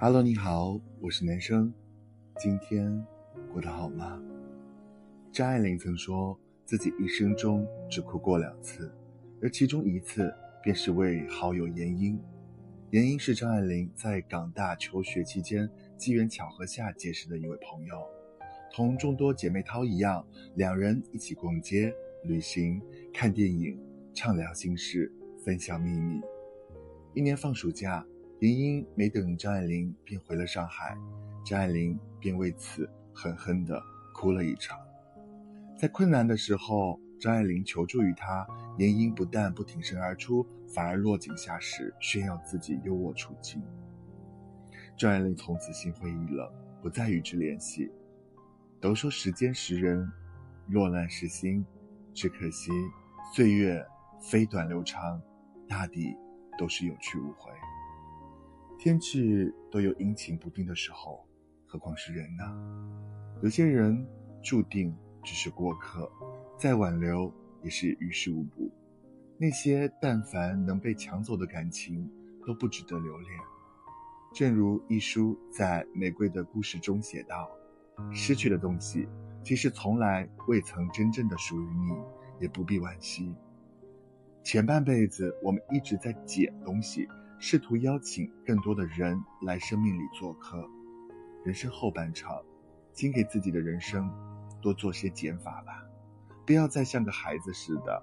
Hello，你好，我是男生，今天过得好吗？张爱玲曾说自己一生中只哭过两次，而其中一次便是为好友严英。严英是张爱玲在港大求学期间机缘巧合下结识的一位朋友，同众多姐妹淘一样，两人一起逛街、旅行、看电影、畅聊心事、分享秘密。一年放暑假，林英没等张爱玲便回了上海，张爱玲便为此狠狠地哭了一场。在困难的时候，张爱玲求助于他，林英不但不挺身而出，反而落井下石，炫耀自己优渥处境。张爱玲从此心灰意冷，不再与之联系。都说时间识人，落难识心，只可惜岁月飞短流长，大抵都是有去无回。天气都有阴晴不定的时候，何况是人呢？有些人注定。只是过客，再挽留也是于事无补。那些但凡能被抢走的感情，都不值得留恋。正如一书在《玫瑰的故事》中写道：“失去的东西，其实从来未曾真正的属于你，也不必惋惜。前半辈子，我们一直在捡东西，试图邀请更多的人来生命里做客。人生后半场，请给自己的人生。”多做些减法吧，不要再像个孩子似的，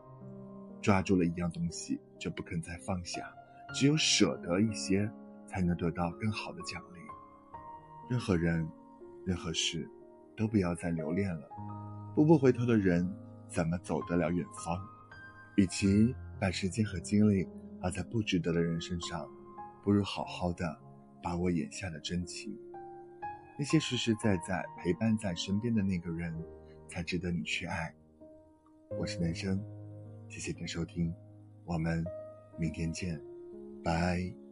抓住了一样东西就不肯再放下。只有舍得一些，才能得到更好的奖励。任何人，任何事，都不要再留恋了。步步回头的人，怎么走得了远方？与其把时间和精力花在不值得的人身上，不如好好的把握眼下的真情。那些实实在在陪伴在身边的那个人，才值得你去爱。我是男生，谢谢你的收听，我们明天见，拜。